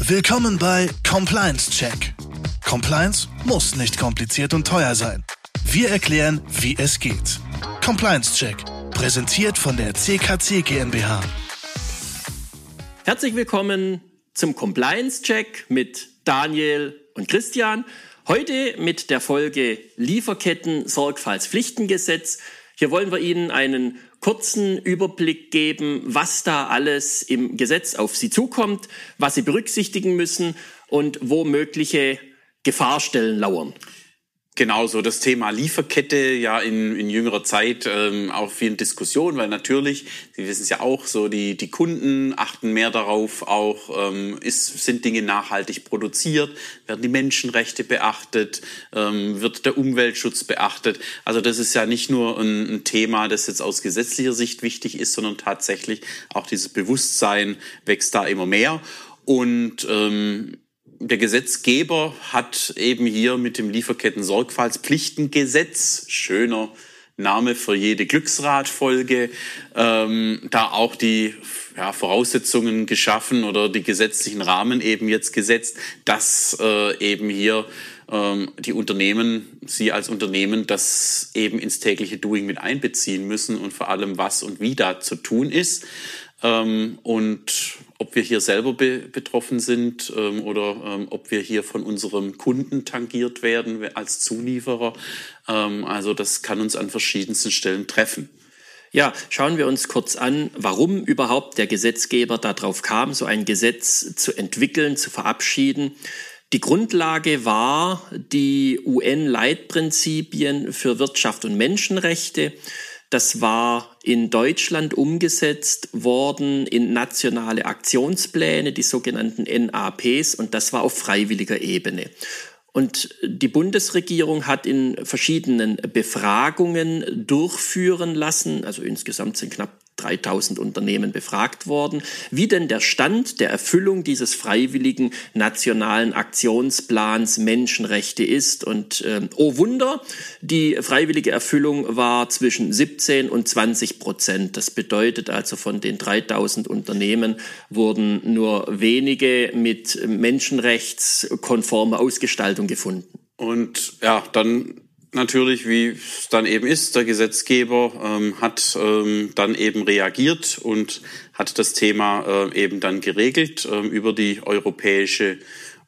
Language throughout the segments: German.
Willkommen bei Compliance Check. Compliance muss nicht kompliziert und teuer sein. Wir erklären, wie es geht. Compliance Check, präsentiert von der CKC GmbH. Herzlich willkommen zum Compliance Check mit Daniel und Christian. Heute mit der Folge Lieferketten Sorgfaltspflichtengesetz. Hier wollen wir Ihnen einen kurzen Überblick geben, was da alles im Gesetz auf Sie zukommt, was Sie berücksichtigen müssen und wo mögliche Gefahrstellen lauern. Genau, so das Thema Lieferkette ja in, in jüngerer Zeit ähm, auch viel in Diskussion, weil natürlich, Sie wissen es ja auch, so die, die Kunden achten mehr darauf, auch ähm, ist, sind Dinge nachhaltig produziert, werden die Menschenrechte beachtet, ähm, wird der Umweltschutz beachtet. Also das ist ja nicht nur ein, ein Thema, das jetzt aus gesetzlicher Sicht wichtig ist, sondern tatsächlich auch dieses Bewusstsein wächst da immer mehr. Und ähm, der Gesetzgeber hat eben hier mit dem Lieferketten-Sorgfaltspflichtengesetz, schöner Name für jede Glücksradfolge, ähm, da auch die ja, Voraussetzungen geschaffen oder die gesetzlichen Rahmen eben jetzt gesetzt, dass äh, eben hier ähm, die Unternehmen, Sie als Unternehmen, das eben ins tägliche Doing mit einbeziehen müssen und vor allem was und wie da zu tun ist. Ähm, und ob wir hier selber be betroffen sind ähm, oder ähm, ob wir hier von unserem Kunden tangiert werden als Zulieferer. Ähm, also das kann uns an verschiedensten Stellen treffen. Ja, schauen wir uns kurz an, warum überhaupt der Gesetzgeber darauf kam, so ein Gesetz zu entwickeln, zu verabschieden. Die Grundlage war die UN-Leitprinzipien für Wirtschaft und Menschenrechte. Das war in Deutschland umgesetzt worden in nationale Aktionspläne, die sogenannten NAPs, und das war auf freiwilliger Ebene. Und die Bundesregierung hat in verschiedenen Befragungen durchführen lassen, also insgesamt sind knapp 3000 Unternehmen befragt worden, wie denn der Stand der Erfüllung dieses freiwilligen nationalen Aktionsplans Menschenrechte ist. Und äh, oh Wunder, die freiwillige Erfüllung war zwischen 17 und 20 Prozent. Das bedeutet also, von den 3000 Unternehmen wurden nur wenige mit menschenrechtskonformer Ausgestaltung gefunden. Und ja, dann natürlich, wie es dann eben ist, der Gesetzgeber ähm, hat ähm, dann eben reagiert und hat das Thema äh, eben dann geregelt äh, über die Europäische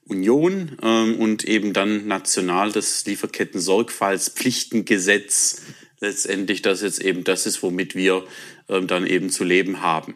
Union ähm, und eben dann national das Lieferketten-Sorgfaltspflichtengesetz letztendlich, das jetzt eben das ist, womit wir ähm, dann eben zu leben haben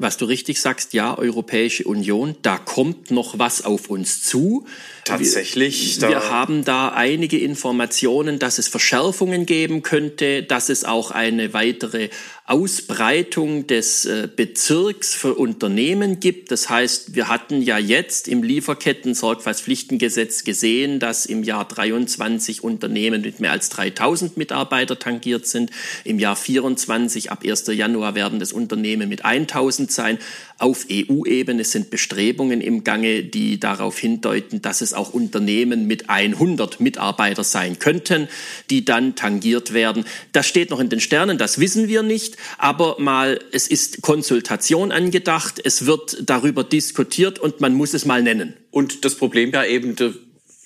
was du richtig sagst, ja, Europäische Union, da kommt noch was auf uns zu. Tatsächlich. Wir, wir haben da einige Informationen, dass es Verschärfungen geben könnte, dass es auch eine weitere Ausbreitung des äh, Bezirks für Unternehmen gibt. Das heißt, wir hatten ja jetzt im Lieferketten-Sorgfaltspflichtengesetz gesehen, dass im Jahr 23 Unternehmen mit mehr als 3000 Mitarbeiter tangiert sind. Im Jahr 24 ab 1. Januar werden das Unternehmen mit 1000 sein. Auf EU-Ebene sind Bestrebungen im Gange, die darauf hindeuten, dass es auch Unternehmen mit 100 Mitarbeiter sein könnten, die dann tangiert werden. Das steht noch in den Sternen, das wissen wir nicht, aber mal, es ist Konsultation angedacht, es wird darüber diskutiert und man muss es mal nennen. Und das Problem ja eben,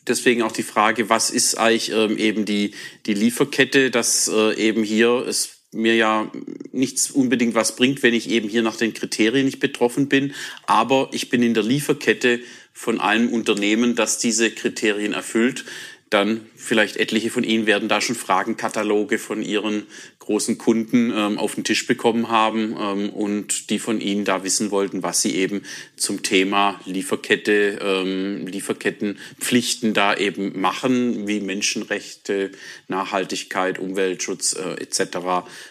deswegen auch die Frage, was ist eigentlich ähm, eben die, die Lieferkette, dass äh, eben hier es mir ja nichts unbedingt was bringt, wenn ich eben hier nach den Kriterien nicht betroffen bin. Aber ich bin in der Lieferkette von einem Unternehmen, das diese Kriterien erfüllt dann vielleicht etliche von Ihnen werden da schon Fragenkataloge von Ihren großen Kunden ähm, auf den Tisch bekommen haben ähm, und die von Ihnen da wissen wollten, was Sie eben zum Thema Lieferkette, ähm, Lieferkettenpflichten da eben machen, wie Menschenrechte, Nachhaltigkeit, Umweltschutz äh, etc.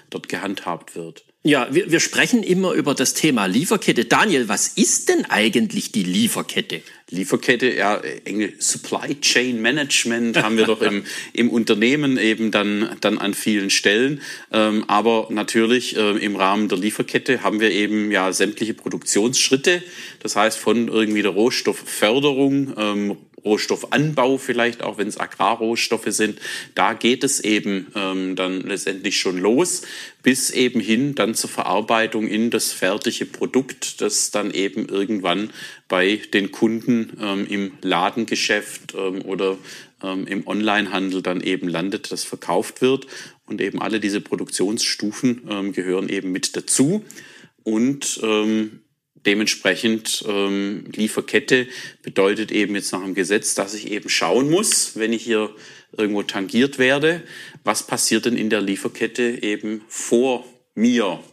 dort gehandhabt wird. Ja, wir, wir sprechen immer über das Thema Lieferkette. Daniel, was ist denn eigentlich die Lieferkette? Lieferkette, ja, Engel Supply Chain Management haben wir doch im, im Unternehmen eben dann, dann an vielen Stellen. Ähm, aber natürlich äh, im Rahmen der Lieferkette haben wir eben ja sämtliche Produktionsschritte. Das heißt von irgendwie der Rohstoffförderung, ähm, Rohstoffanbau vielleicht, auch wenn es Agrarrohstoffe sind. Da geht es eben ähm, dann letztendlich schon los, bis eben hin dann zur Verarbeitung in das fertige Produkt, das dann eben irgendwann bei den Kunden ähm, im Ladengeschäft ähm, oder ähm, im Onlinehandel dann eben landet, das verkauft wird. Und eben alle diese Produktionsstufen ähm, gehören eben mit dazu. Und ähm, dementsprechend ähm, Lieferkette bedeutet eben jetzt nach dem Gesetz, dass ich eben schauen muss, wenn ich hier irgendwo tangiert werde, was passiert denn in der Lieferkette eben vor mir?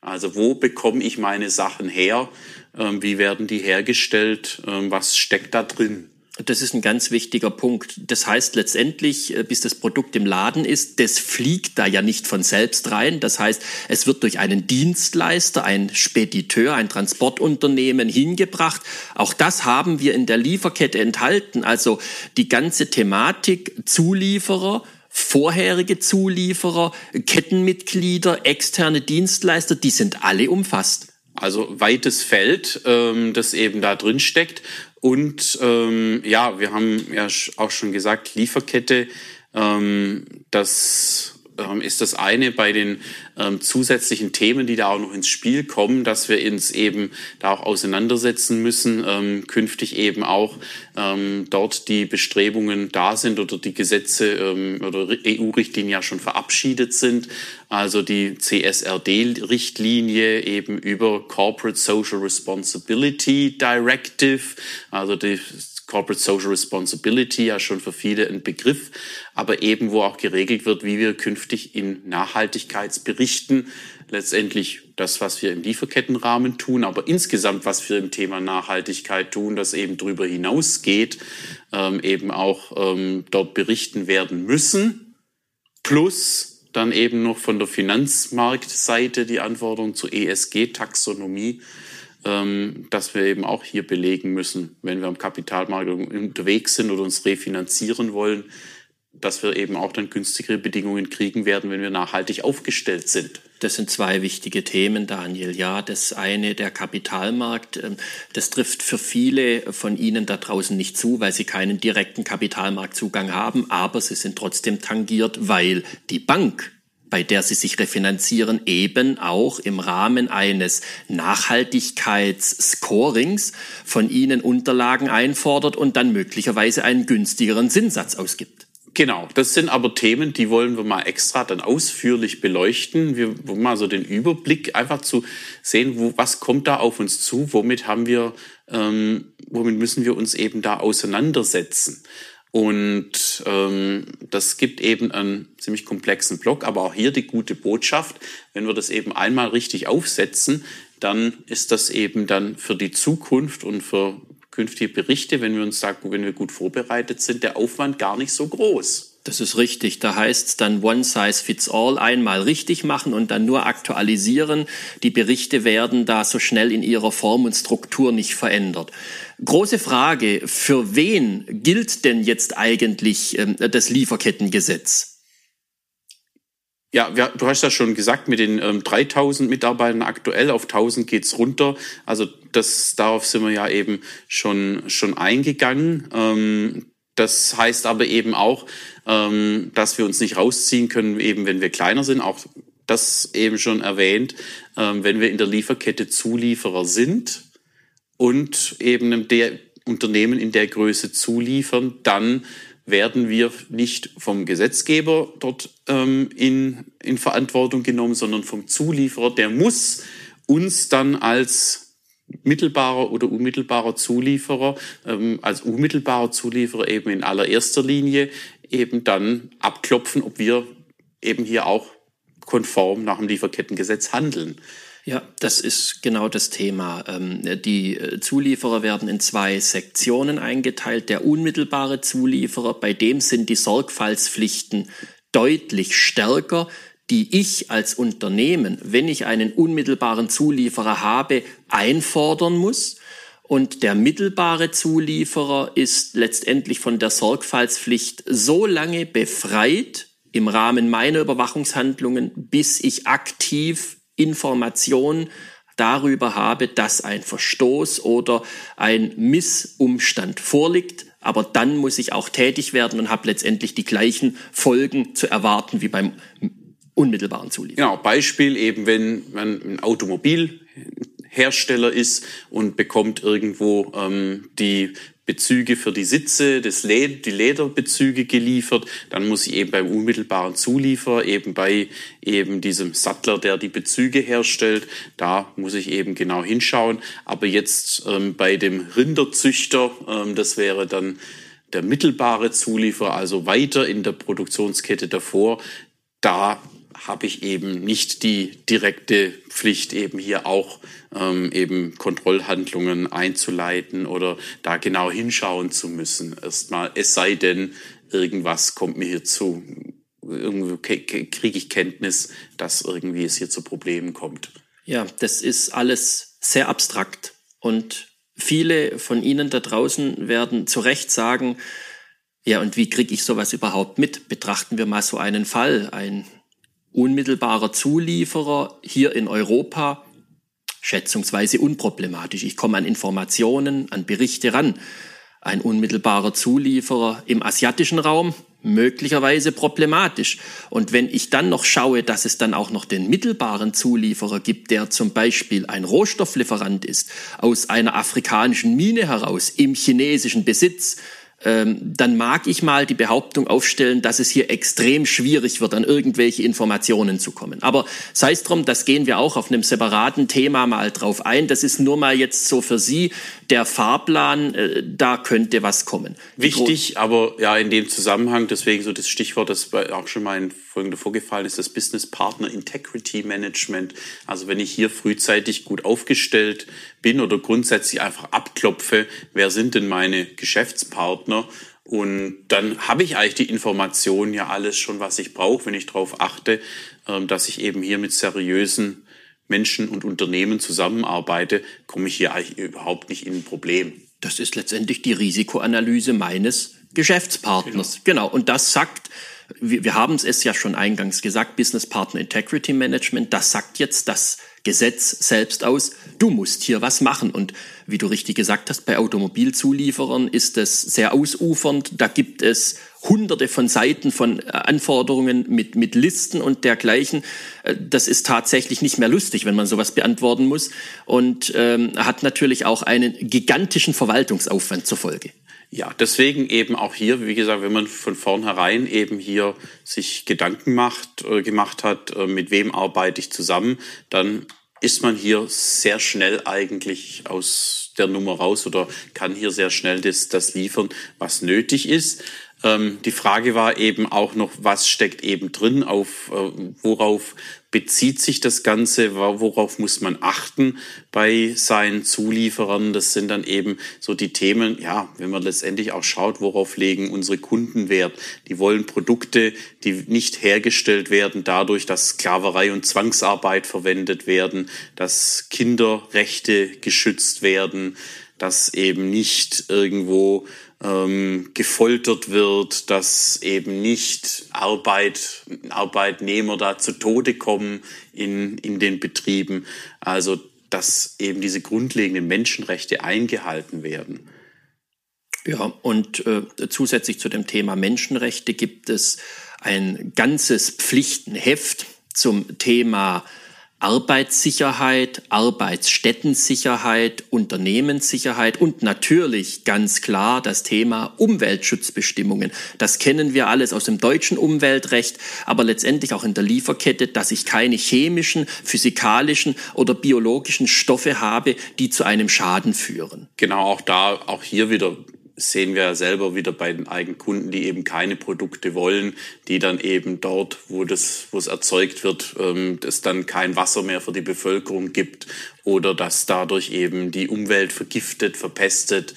Also wo bekomme ich meine Sachen her? Ähm, wie werden die hergestellt? Ähm, was steckt da drin? Das ist ein ganz wichtiger Punkt. Das heißt letztendlich, äh, bis das Produkt im Laden ist, das fliegt da ja nicht von selbst rein. Das heißt, es wird durch einen Dienstleister, ein Spediteur, ein Transportunternehmen hingebracht. Auch das haben wir in der Lieferkette enthalten. Also die ganze Thematik Zulieferer, vorherige Zulieferer, Kettenmitglieder, externe Dienstleister, die sind alle umfasst. Also weites Feld, ähm, das eben da drin steckt. Und ähm, ja, wir haben ja auch schon gesagt, Lieferkette, ähm, das ist das eine bei den ähm, zusätzlichen Themen, die da auch noch ins Spiel kommen, dass wir uns eben da auch auseinandersetzen müssen, ähm, künftig eben auch ähm, dort die Bestrebungen da sind oder die Gesetze ähm, oder EU-Richtlinien ja schon verabschiedet sind, also die CSRD-Richtlinie eben über Corporate Social Responsibility Directive, also die Corporate Social Responsibility ja schon für viele ein Begriff, aber eben wo auch geregelt wird, wie wir künftig in Nachhaltigkeitsberichten letztendlich das, was wir im Lieferkettenrahmen tun, aber insgesamt, was wir im Thema Nachhaltigkeit tun, das eben darüber hinausgeht, ähm, eben auch ähm, dort berichten werden müssen, plus dann eben noch von der Finanzmarktseite die Anforderung zur ESG-Taxonomie, ähm, dass wir eben auch hier belegen müssen, wenn wir am Kapitalmarkt unterwegs sind oder uns refinanzieren wollen, dass wir eben auch dann günstigere Bedingungen kriegen werden, wenn wir nachhaltig aufgestellt sind. Das sind zwei wichtige Themen, Daniel. Ja, das eine, der Kapitalmarkt, ähm, das trifft für viele von Ihnen da draußen nicht zu, weil sie keinen direkten Kapitalmarktzugang haben, aber sie sind trotzdem tangiert, weil die Bank bei der sie sich refinanzieren, eben auch im Rahmen eines Nachhaltigkeitsscorings von ihnen Unterlagen einfordert und dann möglicherweise einen günstigeren Zinssatz ausgibt. Genau, das sind aber Themen, die wollen wir mal extra dann ausführlich beleuchten. Wir wollen mal so den Überblick einfach zu sehen, wo, was kommt da auf uns zu, womit haben wir, ähm, womit müssen wir uns eben da auseinandersetzen. Und ähm, das gibt eben einen ziemlich komplexen Block, aber auch hier die gute Botschaft, wenn wir das eben einmal richtig aufsetzen, dann ist das eben dann für die Zukunft und für künftige Berichte, wenn wir uns sagen, wenn wir gut vorbereitet sind, der Aufwand gar nicht so groß. Das ist richtig. Da heißt es dann One Size Fits All einmal richtig machen und dann nur aktualisieren. Die Berichte werden da so schnell in ihrer Form und Struktur nicht verändert. Große Frage, für wen gilt denn jetzt eigentlich äh, das Lieferkettengesetz? Ja, du hast ja schon gesagt, mit den ähm, 3000 Mitarbeitern aktuell auf 1000 geht's runter. Also das, darauf sind wir ja eben schon, schon eingegangen. Ähm, das heißt aber eben auch, ähm, dass wir uns nicht rausziehen können, eben wenn wir kleiner sind. Auch das eben schon erwähnt, ähm, wenn wir in der Lieferkette Zulieferer sind und eben der Unternehmen in der Größe zuliefern, dann werden wir nicht vom Gesetzgeber dort ähm, in, in Verantwortung genommen, sondern vom Zulieferer. Der muss uns dann als mittelbarer oder unmittelbarer Zulieferer, ähm, als unmittelbarer Zulieferer eben in allererster Linie eben dann abklopfen, ob wir eben hier auch konform nach dem Lieferkettengesetz handeln. Ja, das ist genau das Thema. Ähm, die äh, Zulieferer werden in zwei Sektionen eingeteilt. Der unmittelbare Zulieferer, bei dem sind die Sorgfaltspflichten deutlich stärker, die ich als Unternehmen, wenn ich einen unmittelbaren Zulieferer habe, einfordern muss. Und der mittelbare Zulieferer ist letztendlich von der Sorgfaltspflicht so lange befreit im Rahmen meiner Überwachungshandlungen, bis ich aktiv Information darüber habe, dass ein Verstoß oder ein Missumstand vorliegt. Aber dann muss ich auch tätig werden und habe letztendlich die gleichen Folgen zu erwarten wie beim unmittelbaren Zulieferer. Genau, Beispiel eben, wenn man ein Automobilhersteller ist und bekommt irgendwo ähm, die Bezüge für die Sitze, das Led die Lederbezüge geliefert. Dann muss ich eben beim unmittelbaren Zulieferer, eben bei eben diesem Sattler, der die Bezüge herstellt, da muss ich eben genau hinschauen. Aber jetzt ähm, bei dem Rinderzüchter, ähm, das wäre dann der mittelbare Zulieferer, also weiter in der Produktionskette davor, da habe ich eben nicht die direkte Pflicht, eben hier auch ähm, eben Kontrollhandlungen einzuleiten oder da genau hinschauen zu müssen. Erstmal, es sei denn, irgendwas kommt mir hier zu, kriege ich Kenntnis, dass irgendwie es hier zu Problemen kommt. Ja, das ist alles sehr abstrakt und viele von Ihnen da draußen werden zu Recht sagen, ja, und wie kriege ich sowas überhaupt mit? Betrachten wir mal so einen Fall. Ein unmittelbarer Zulieferer hier in Europa schätzungsweise unproblematisch. Ich komme an Informationen, an Berichte ran. Ein unmittelbarer Zulieferer im asiatischen Raum möglicherweise problematisch. Und wenn ich dann noch schaue, dass es dann auch noch den mittelbaren Zulieferer gibt, der zum Beispiel ein Rohstofflieferant ist, aus einer afrikanischen Mine heraus, im chinesischen Besitz, dann mag ich mal die Behauptung aufstellen, dass es hier extrem schwierig wird, an irgendwelche Informationen zu kommen. Aber sei es drum, das gehen wir auch auf einem separaten Thema mal drauf ein. Das ist nur mal jetzt so für Sie der Fahrplan, äh, da könnte was kommen. Wichtig, aber ja, in dem Zusammenhang, deswegen so das Stichwort, das auch schon mal in Folgende vorgefallen ist, das Business Partner Integrity Management. Also wenn ich hier frühzeitig gut aufgestellt bin oder grundsätzlich einfach abklopfe, wer sind denn meine Geschäftspartner? Und dann habe ich eigentlich die Informationen ja alles schon, was ich brauche, wenn ich darauf achte, ähm, dass ich eben hier mit seriösen Menschen und Unternehmen zusammenarbeite, komme ich hier eigentlich überhaupt nicht in ein Problem. Das ist letztendlich die Risikoanalyse meines Geschäftspartners. Genau. genau. Und das sagt, wir, wir haben es ja schon eingangs gesagt, Business Partner Integrity Management, das sagt jetzt das Gesetz selbst aus, du musst hier was machen. Und wie du richtig gesagt hast, bei Automobilzulieferern ist es sehr ausufernd. Da gibt es hunderte von Seiten von äh, Anforderungen mit, mit Listen und dergleichen. Äh, das ist tatsächlich nicht mehr lustig, wenn man sowas beantworten muss und ähm, hat natürlich auch einen gigantischen Verwaltungsaufwand zur Folge. Ja, deswegen eben auch hier, wie gesagt, wenn man von vornherein eben hier sich Gedanken macht, äh, gemacht hat, äh, mit wem arbeite ich zusammen, dann ist man hier sehr schnell eigentlich aus der Nummer raus oder kann hier sehr schnell das, das liefern, was nötig ist. Ähm, die Frage war eben auch noch, was steckt eben drin, auf äh, worauf bezieht sich das Ganze, worauf muss man achten bei seinen Zulieferern. Das sind dann eben so die Themen, ja, wenn man letztendlich auch schaut, worauf legen unsere Kunden Wert. Die wollen Produkte, die nicht hergestellt werden dadurch, dass Sklaverei und Zwangsarbeit verwendet werden, dass Kinderrechte geschützt werden, dass eben nicht irgendwo ähm, gefoltert wird, dass eben nicht Arbeit, Arbeitnehmer da zu Tode kommen in, in den Betrieben. Also, dass eben diese grundlegenden Menschenrechte eingehalten werden. Ja, und äh, zusätzlich zu dem Thema Menschenrechte gibt es ein ganzes Pflichtenheft zum Thema Arbeitssicherheit, Arbeitsstättensicherheit, Unternehmenssicherheit und natürlich ganz klar das Thema Umweltschutzbestimmungen. Das kennen wir alles aus dem deutschen Umweltrecht, aber letztendlich auch in der Lieferkette, dass ich keine chemischen, physikalischen oder biologischen Stoffe habe, die zu einem Schaden führen. Genau, auch da, auch hier wieder sehen wir selber wieder bei den eigenen Kunden, die eben keine Produkte wollen, die dann eben dort, wo das, wo es erzeugt wird, ähm, es dann kein Wasser mehr für die Bevölkerung gibt oder dass dadurch eben die Umwelt vergiftet, verpestet,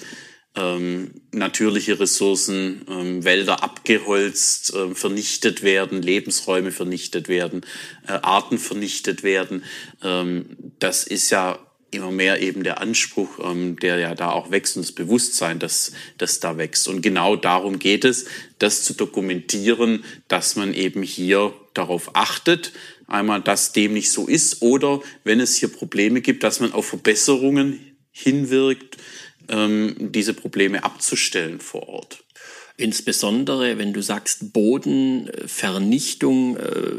ähm, natürliche Ressourcen, ähm, Wälder abgeholzt, vernichtet werden, Lebensräume vernichtet werden, äh, Arten vernichtet werden. Ähm, das ist ja immer mehr eben der Anspruch, ähm, der ja da auch wächst und das Bewusstsein, dass das da wächst. Und genau darum geht es, das zu dokumentieren, dass man eben hier darauf achtet, einmal, dass dem nicht so ist oder wenn es hier Probleme gibt, dass man auf Verbesserungen hinwirkt, ähm, diese Probleme abzustellen vor Ort. Insbesondere, wenn du sagst Bodenvernichtung, äh,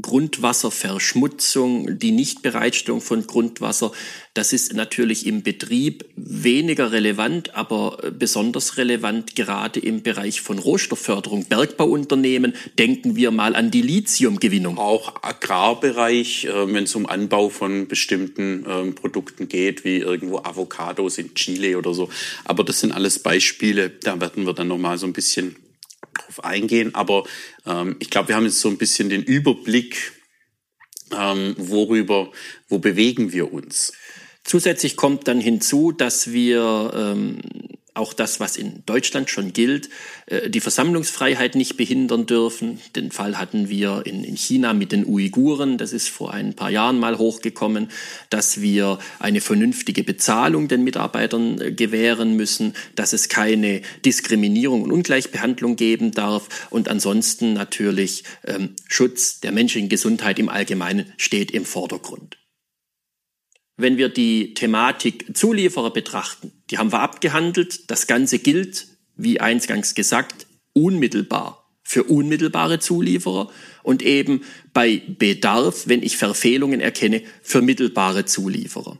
Grundwasserverschmutzung, die Nichtbereitstellung von Grundwasser, das ist natürlich im Betrieb weniger relevant, aber besonders relevant gerade im Bereich von Rohstoffförderung. Bergbauunternehmen, denken wir mal an die Lithiumgewinnung. Auch Agrarbereich, äh, wenn es um Anbau von bestimmten ähm, Produkten geht, wie irgendwo Avocados in Chile oder so. Aber das sind alles Beispiele, da werden wir dann nochmal so ein bisschen drauf eingehen. Aber ähm, ich glaube, wir haben jetzt so ein bisschen den Überblick, ähm, worüber, wo bewegen wir uns. Zusätzlich kommt dann hinzu, dass wir ähm, auch das, was in Deutschland schon gilt, äh, die Versammlungsfreiheit nicht behindern dürfen. Den Fall hatten wir in, in China mit den Uiguren, das ist vor ein paar Jahren mal hochgekommen, dass wir eine vernünftige Bezahlung den Mitarbeitern äh, gewähren müssen, dass es keine Diskriminierung und Ungleichbehandlung geben darf und ansonsten natürlich ähm, Schutz der menschlichen Gesundheit im Allgemeinen steht im Vordergrund. Wenn wir die Thematik Zulieferer betrachten, die haben wir abgehandelt. Das Ganze gilt, wie eingangs gesagt, unmittelbar für unmittelbare Zulieferer und eben bei Bedarf, wenn ich Verfehlungen erkenne, für mittelbare Zulieferer.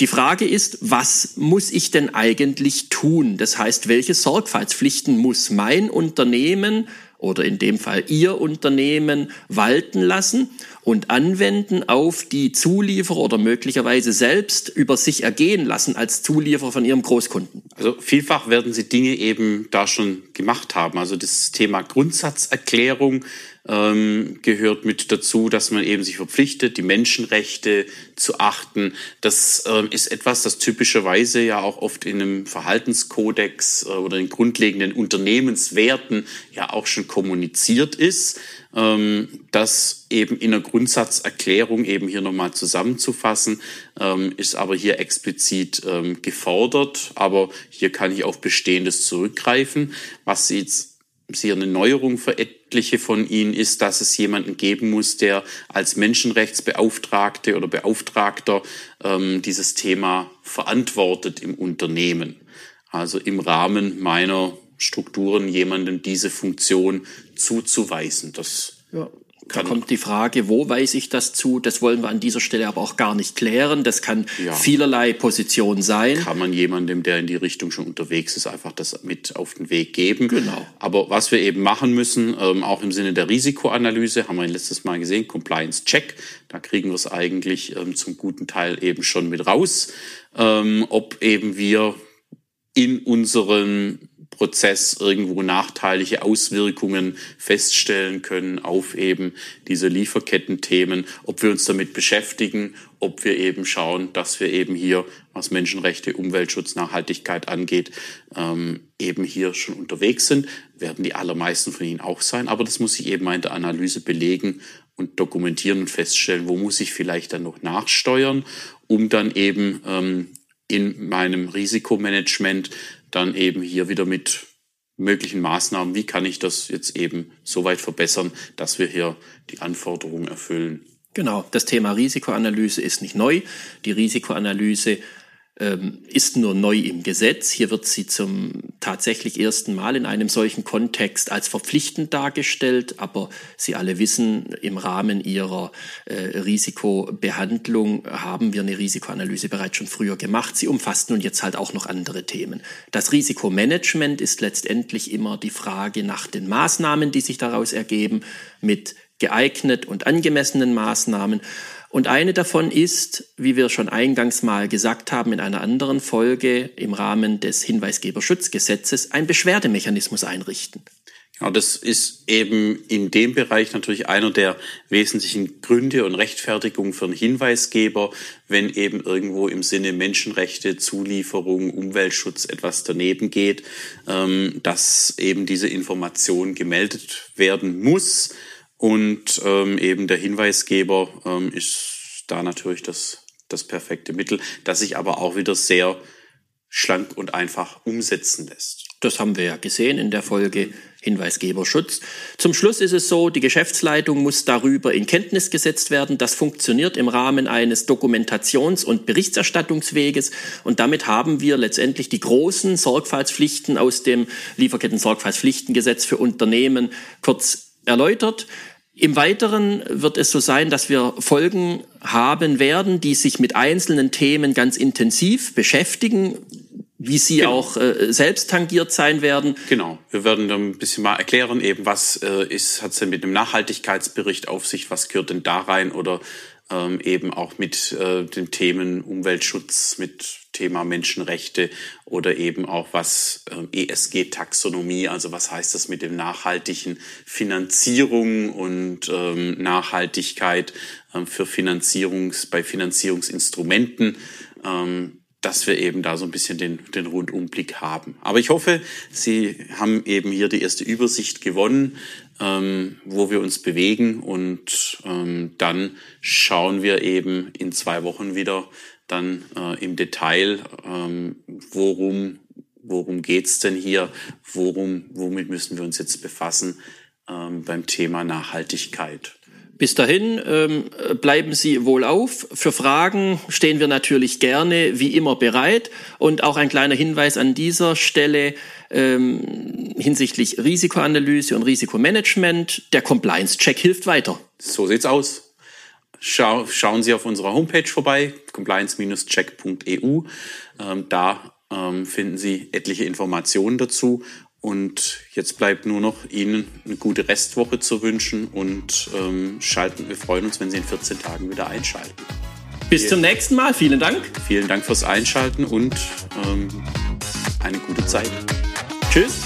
Die Frage ist, was muss ich denn eigentlich tun? Das heißt, welche Sorgfaltspflichten muss mein Unternehmen oder in dem Fall Ihr Unternehmen walten lassen und anwenden auf die Zulieferer oder möglicherweise selbst über sich ergehen lassen als Zulieferer von Ihrem Großkunden? Also vielfach werden Sie Dinge eben da schon gemacht haben. Also das Thema Grundsatzerklärung ähm, gehört mit dazu, dass man eben sich verpflichtet, die Menschenrechte zu achten. Das ähm, ist etwas, das typischerweise ja auch oft in einem Verhaltenskodex äh, oder in grundlegenden Unternehmenswerten ja auch schon kommuniziert ist. Ähm, das eben in der Grundsatzerklärung eben hier nochmal zusammenzufassen, ähm, ist aber hier explizit ähm, gefordert. Aber hier kann ich auf Bestehendes zurückgreifen. Was Sie jetzt sehr eine Neuerung für etliche von Ihnen ist, dass es jemanden geben muss, der als Menschenrechtsbeauftragte oder Beauftragter ähm, dieses Thema verantwortet im Unternehmen. Also im Rahmen meiner Strukturen jemandem diese Funktion zuzuweisen. Das ja. Da kommt die Frage, wo weise ich das zu? Das wollen wir an dieser Stelle aber auch gar nicht klären. Das kann ja. vielerlei Position sein. Kann man jemandem, der in die Richtung schon unterwegs ist, einfach das mit auf den Weg geben. Genau. Aber was wir eben machen müssen, ähm, auch im Sinne der Risikoanalyse, haben wir letztes Mal gesehen, Compliance Check. Da kriegen wir es eigentlich ähm, zum guten Teil eben schon mit raus, ähm, ob eben wir in unseren Prozess irgendwo nachteilige Auswirkungen feststellen können auf eben diese Lieferkettenthemen, ob wir uns damit beschäftigen, ob wir eben schauen, dass wir eben hier, was Menschenrechte, Umweltschutz, Nachhaltigkeit angeht, ähm, eben hier schon unterwegs sind, werden die allermeisten von Ihnen auch sein, aber das muss ich eben in der Analyse belegen und dokumentieren und feststellen, wo muss ich vielleicht dann noch nachsteuern, um dann eben ähm, in meinem Risikomanagement dann eben hier wieder mit möglichen Maßnahmen, wie kann ich das jetzt eben so weit verbessern, dass wir hier die Anforderungen erfüllen. Genau, das Thema Risikoanalyse ist nicht neu. Die Risikoanalyse ist nur neu im Gesetz. Hier wird sie zum tatsächlich ersten Mal in einem solchen Kontext als verpflichtend dargestellt. Aber Sie alle wissen, im Rahmen Ihrer äh, Risikobehandlung haben wir eine Risikoanalyse bereits schon früher gemacht. Sie umfasst nun jetzt halt auch noch andere Themen. Das Risikomanagement ist letztendlich immer die Frage nach den Maßnahmen, die sich daraus ergeben, mit geeignet und angemessenen Maßnahmen. Und eine davon ist, wie wir schon eingangs mal gesagt haben in einer anderen Folge im Rahmen des Hinweisgeberschutzgesetzes, ein Beschwerdemechanismus einrichten. Ja, das ist eben in dem Bereich natürlich einer der wesentlichen Gründe und Rechtfertigungen für einen Hinweisgeber, wenn eben irgendwo im Sinne Menschenrechte, Zulieferung, Umweltschutz etwas daneben geht, ähm, dass eben diese Information gemeldet werden muss und ähm, eben der Hinweisgeber ähm, ist da natürlich das, das perfekte Mittel, das sich aber auch wieder sehr schlank und einfach umsetzen lässt. Das haben wir ja gesehen in der Folge Hinweisgeberschutz. Zum Schluss ist es so, die Geschäftsleitung muss darüber in Kenntnis gesetzt werden. Das funktioniert im Rahmen eines Dokumentations- und Berichterstattungsweges. Und damit haben wir letztendlich die großen Sorgfaltspflichten aus dem Lieferketten-Sorgfaltspflichtengesetz für Unternehmen kurz erläutert. Im Weiteren wird es so sein, dass wir Folgen haben werden, die sich mit einzelnen Themen ganz intensiv beschäftigen wie Sie genau. auch äh, selbst tangiert sein werden. Genau. Wir werden dann ein bisschen mal erklären, eben was äh, ist, hat es denn mit dem Nachhaltigkeitsbericht auf sich, was gehört denn da rein oder ähm, eben auch mit äh, den Themen Umweltschutz, mit Thema Menschenrechte oder eben auch was äh, ESG-Taxonomie, also was heißt das mit dem nachhaltigen Finanzierung und ähm, Nachhaltigkeit äh, für Finanzierungs, bei Finanzierungsinstrumenten. Ähm, dass wir eben da so ein bisschen den, den Rundumblick haben. Aber ich hoffe, Sie haben eben hier die erste Übersicht gewonnen, ähm, wo wir uns bewegen und ähm, dann schauen wir eben in zwei Wochen wieder dann äh, im Detail, ähm, worum, worum geht's denn hier, worum, womit müssen wir uns jetzt befassen ähm, beim Thema Nachhaltigkeit. Bis dahin ähm, bleiben Sie wohl auf. Für Fragen stehen wir natürlich gerne wie immer bereit. Und auch ein kleiner Hinweis an dieser Stelle ähm, hinsichtlich Risikoanalyse und Risikomanagement. Der Compliance-Check hilft weiter. So sieht's aus. Schau, schauen Sie auf unserer Homepage vorbei, compliance-check.eu. Ähm, da ähm, finden Sie etliche Informationen dazu und jetzt bleibt nur noch Ihnen eine gute Restwoche zu wünschen und ähm, schalten. Wir freuen uns, wenn Sie in 14 Tagen wieder einschalten. Bis zum nächsten Mal. Vielen Dank. Vielen Dank fürs Einschalten und ähm, eine gute Zeit. Tschüss.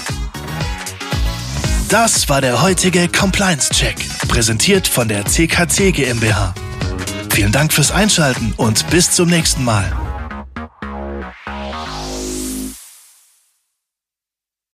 Das war der heutige Compliance Check, präsentiert von der CKC GmbH. Vielen Dank fürs Einschalten und bis zum nächsten Mal.